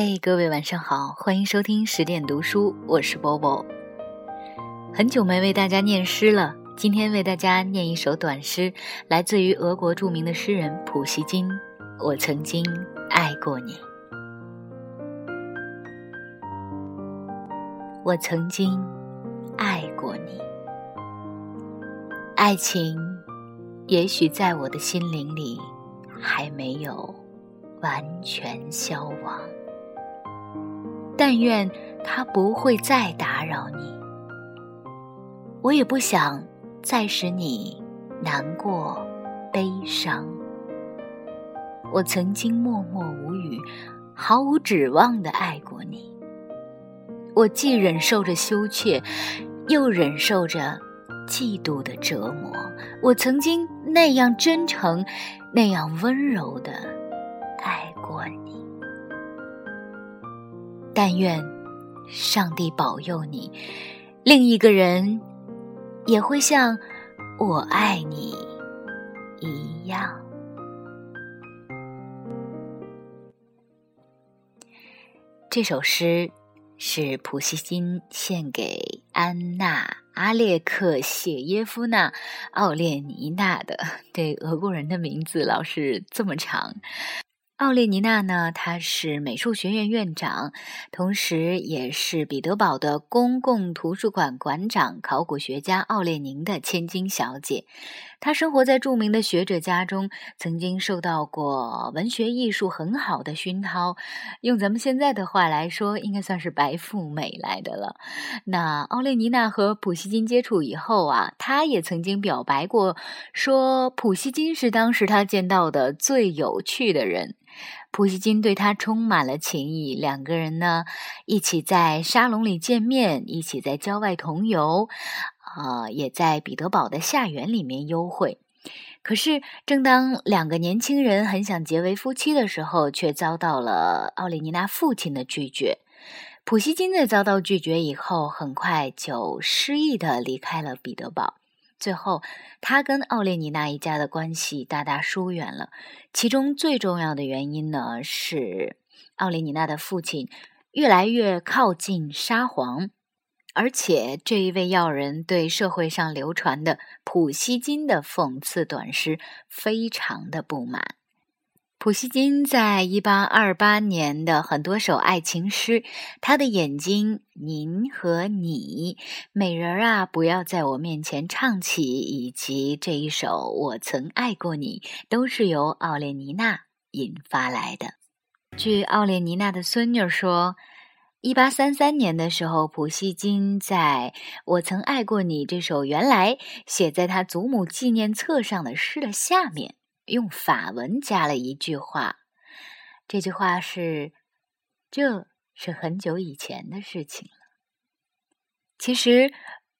嘿，各位晚上好，欢迎收听十点读书，我是波波。很久没为大家念诗了，今天为大家念一首短诗，来自于俄国著名的诗人普希金。我曾经爱过你，我曾经爱过你，爱情也许在我的心灵里还没有完全消亡。但愿他不会再打扰你，我也不想再使你难过、悲伤。我曾经默默无语、毫无指望的爱过你，我既忍受着羞怯，又忍受着嫉妒的折磨。我曾经那样真诚、那样温柔的但愿上帝保佑你，另一个人也会像我爱你一样。这首诗是普希金献给安娜·阿列克谢耶夫娜·奥列尼娜的。对俄国人的名字老是这么长。奥列尼娜呢？她是美术学院院长，同时也是彼得堡的公共图书馆馆长、考古学家奥列宁的千金小姐。她生活在著名的学者家中，曾经受到过文学艺术很好的熏陶。用咱们现在的话来说，应该算是白富美来的了。那奥列尼娜和普希金接触以后啊，她也曾经表白过，说普希金是当时她见到的最有趣的人。普希金对他充满了情谊，两个人呢一起在沙龙里见面，一起在郊外同游，啊，也在彼得堡的夏园里面幽会。可是，正当两个年轻人很想结为夫妻的时候，却遭到了奥列尼娜父亲的拒绝。普希金在遭到拒绝以后，很快就失意的离开了彼得堡。最后，他跟奥列尼娜一家的关系大大疏远了。其中最重要的原因呢，是奥列尼娜的父亲越来越靠近沙皇，而且这一位要人对社会上流传的普希金的讽刺短诗非常的不满。普希金在一八二八年的很多首爱情诗，他的眼睛、您和你、美人儿啊，不要在我面前唱起，以及这一首我曾爱过你，都是由奥列尼娜引发来的。据奥列尼娜的孙女说，一八三三年的时候，普希金在我曾爱过你这首原来写在他祖母纪念册上的诗的下面。用法文加了一句话，这句话是：“这是很久以前的事情了。”其实，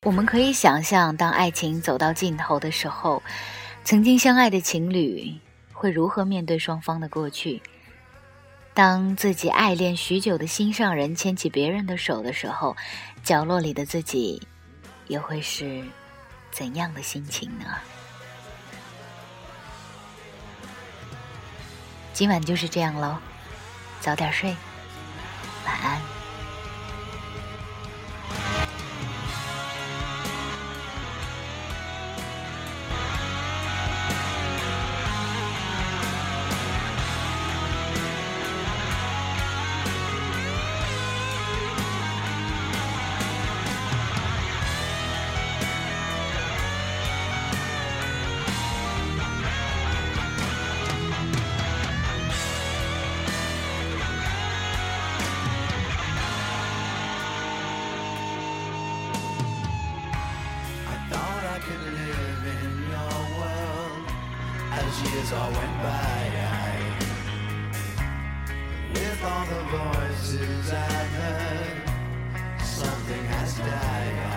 我们可以想象，当爱情走到尽头的时候，曾经相爱的情侣会如何面对双方的过去；当自己爱恋许久的心上人牵起别人的手的时候，角落里的自己又会是怎样的心情呢？今晚就是这样喽，早点睡，晚安。Years all went by. With all the voices I've heard, something has died.